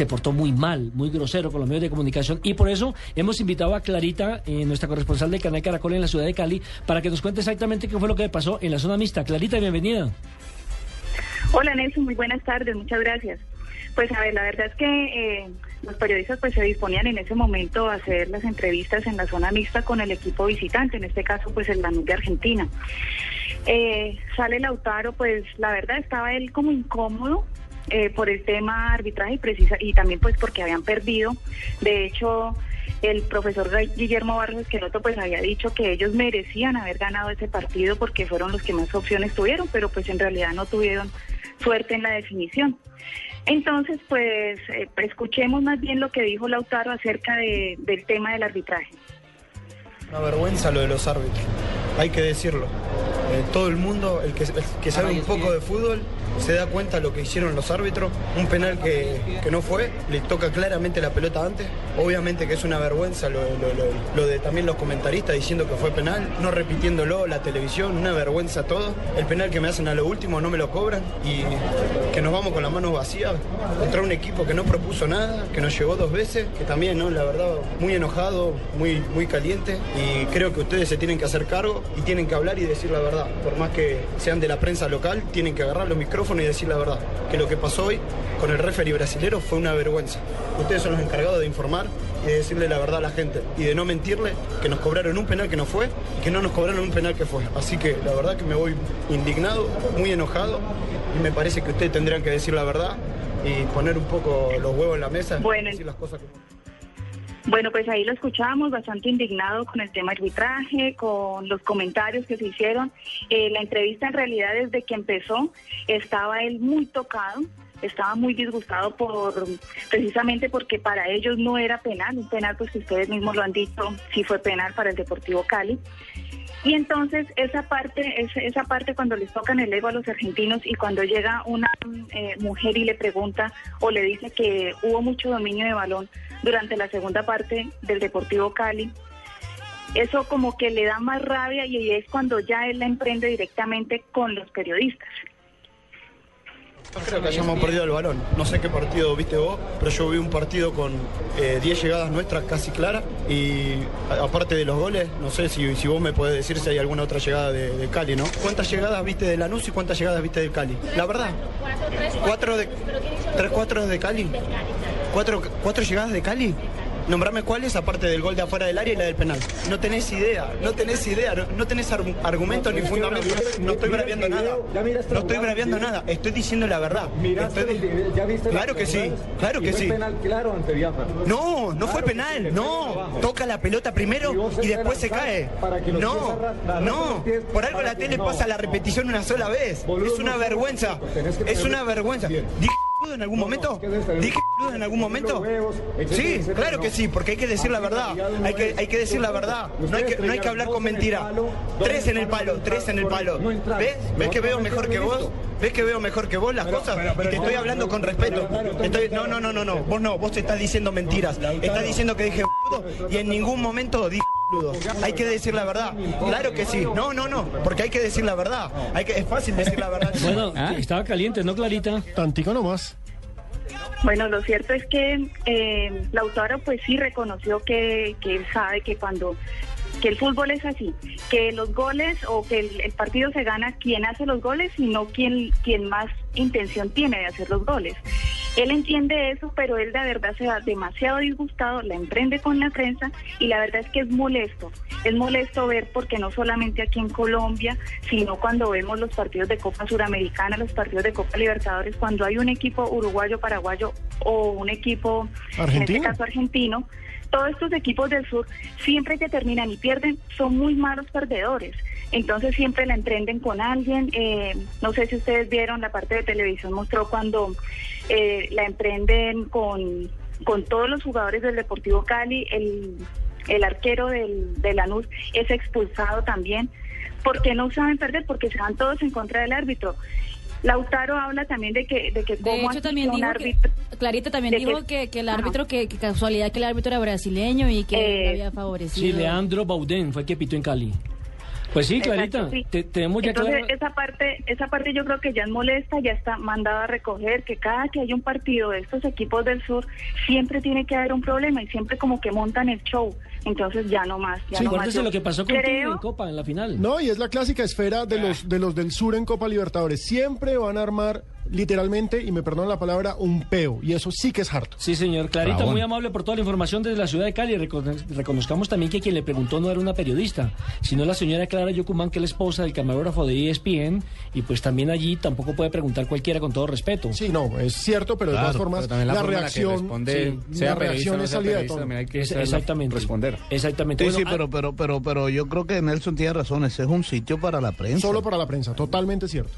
se portó muy mal, muy grosero con los medios de comunicación y por eso hemos invitado a Clarita, eh, nuestra corresponsal de Canal Caracol en la ciudad de Cali, para que nos cuente exactamente qué fue lo que pasó en la zona mixta. Clarita, bienvenida. Hola Nelson, muy buenas tardes, muchas gracias. Pues a ver, la verdad es que eh, los periodistas pues se disponían en ese momento a hacer las entrevistas en la zona mixta con el equipo visitante, en este caso pues el Lanús de Argentina. Eh, sale Lautaro, pues la verdad estaba él como incómodo eh, por el tema arbitraje y precisa y también pues porque habían perdido. De hecho, el profesor Guillermo Barros Esqueloto pues había dicho que ellos merecían haber ganado ese partido porque fueron los que más opciones tuvieron, pero pues en realidad no tuvieron suerte en la definición. Entonces, pues eh, escuchemos más bien lo que dijo Lautaro acerca de, del tema del arbitraje. Una vergüenza lo de los árbitros, hay que decirlo. Eh, todo el mundo, el que, el que sabe un poco de fútbol, se da cuenta lo que hicieron los árbitros. Un penal que, que, no fue, le toca claramente la pelota antes. Obviamente que es una vergüenza lo, lo, de también los comentaristas diciendo que fue penal, no repitiéndolo, la televisión, una vergüenza todo. El penal que me hacen a lo último no me lo cobran y que nos vamos con las manos vacías contra un equipo que no propuso nada, que nos llegó dos veces, que también, ¿no? La verdad, muy enojado, muy, muy caliente y creo que ustedes se tienen que hacer cargo y tienen que hablar y decir la verdad. Por más que sean de la prensa local, tienen que agarrar los micrófonos y decir la verdad. Que lo que pasó hoy con el referee brasilero fue una vergüenza. Ustedes son los encargados de informar y de decirle la verdad a la gente y de no mentirle que nos cobraron un penal que no fue y que no nos cobraron un penal que fue. Así que la verdad que me voy indignado, muy enojado y me parece que ustedes tendrían que decir la verdad y poner un poco los huevos en la mesa bueno. y decir las cosas como... Bueno, pues ahí lo escuchábamos bastante indignado con el tema arbitraje, con los comentarios que se hicieron. Eh, la entrevista en realidad desde que empezó estaba él muy tocado, estaba muy disgustado por precisamente porque para ellos no era penal, un penal pues que ustedes mismos lo han dicho, sí fue penal para el Deportivo Cali. Y entonces esa parte, esa, parte cuando les tocan el ego a los argentinos y cuando llega una eh, mujer y le pregunta o le dice que hubo mucho dominio de balón durante la segunda parte del Deportivo Cali, eso como que le da más rabia y es cuando ya él la emprende directamente con los periodistas. No creo que hayamos perdido el balón. No sé qué partido viste vos, pero yo vi un partido con 10 eh, llegadas nuestras casi claras y a, aparte de los goles, no sé si, si, vos me podés decir si hay alguna otra llegada de, de, Cali, ¿no? ¿Cuántas llegadas viste de Lanús y cuántas llegadas viste de Cali? La verdad. ¿Cuatro de, tres, cuatro de Cali? ¿Cuatro, ¿Cuatro llegadas de Cali? Nombrame cuáles, aparte del gol de afuera del área y la del penal. No tenés idea, no tenés idea, no, no tenés ar argumentos ni fundamentos. No estoy braviando nada. No estoy braviando nada, estoy diciendo la verdad. Estoy... ¿Ya viste claro que sí, claro que sí. No, no fue penal, no. Toca la pelota primero y después se cae. No, no. Por algo la tele pasa la repetición una sola vez. Es una vergüenza. Es una vergüenza. Dije en algún momento? ¿Dije en algún momento? Sí, claro que sí, porque hay que decir la verdad. Hay que, hay que decir la verdad. No hay que, no hay que hablar con mentira. Tres en el palo, tres en el palo. ¿Ves? ¿Ves que veo mejor que vos? ¿Ves que veo mejor que vos las cosas? Y te estoy hablando con respeto. Estoy, no, no, no, no, no. Vos no, vos te estás diciendo mentiras. Estás diciendo que dije y en ningún momento dije hay que decir la verdad. Claro que sí. No, no, no. Porque hay que decir la verdad. Hay que, es fácil decir la verdad. Bueno, ¿Ah? estaba caliente, ¿no, Clarita? Tantico nomás. Bueno, lo cierto es que eh, Lautaro pues sí reconoció que, que él sabe que cuando que el fútbol es así, que los goles o que el, el, partido se gana quien hace los goles y no quien, quien más intención tiene de hacer los goles. Él entiende eso, pero él de verdad se va demasiado disgustado, la emprende con la prensa y la verdad es que es molesto. Es molesto ver porque no solamente aquí en Colombia, sino cuando vemos los partidos de Copa Suramericana, los partidos de Copa Libertadores, cuando hay un equipo uruguayo, paraguayo o un equipo, ¿Argentino? en este caso argentino, todos estos equipos del sur, siempre que terminan y pierden, son muy malos perdedores. Entonces siempre la emprenden con alguien. Eh, no sé si ustedes vieron, la parte de televisión mostró cuando eh, la emprenden con, con todos los jugadores del Deportivo Cali, el, el arquero del, de Lanús es expulsado también. porque no saben perder? Porque se van todos en contra del árbitro. Lautaro habla también de que de que de hecho también dijo árbitro, que, Clarita también dijo que, que, el árbitro que, que, casualidad que el árbitro era brasileño y que eh, había favorecido. Sí Leandro Baudén fue el que pitó en Cali. Pues sí, Clarita, tenemos ya Entonces, esa parte, esa parte yo creo que ya es molesta, ya está mandada a recoger, que cada que hay un partido de estos equipos del sur, siempre tiene que haber un problema y siempre como que montan el show. Entonces ya no más, ya sí, no más. lo que pasó con en Copa en la final. No, y es la clásica esfera de los de los del sur en Copa Libertadores. Siempre van a armar literalmente, y me perdonan la palabra, un peo. Y eso sí que es harto. Sí, señor. Clarita, muy amable por toda la información desde la ciudad de Cali. reconozcamos también que quien le preguntó no era una periodista, sino la señora Clara Yocumán, que es la esposa del camarógrafo de ESPN. Y pues también allí tampoco puede preguntar cualquiera con todo respeto. Sí, no, es cierto, pero de todas formas, la, reacción. la reacción es salida de todo. exactamente. Responder. Exactamente. Sí, sí, pero, pero, pero, pero yo creo que Nelson tiene razón. Ese es un sitio para la prensa. Solo para la prensa, totalmente cierto.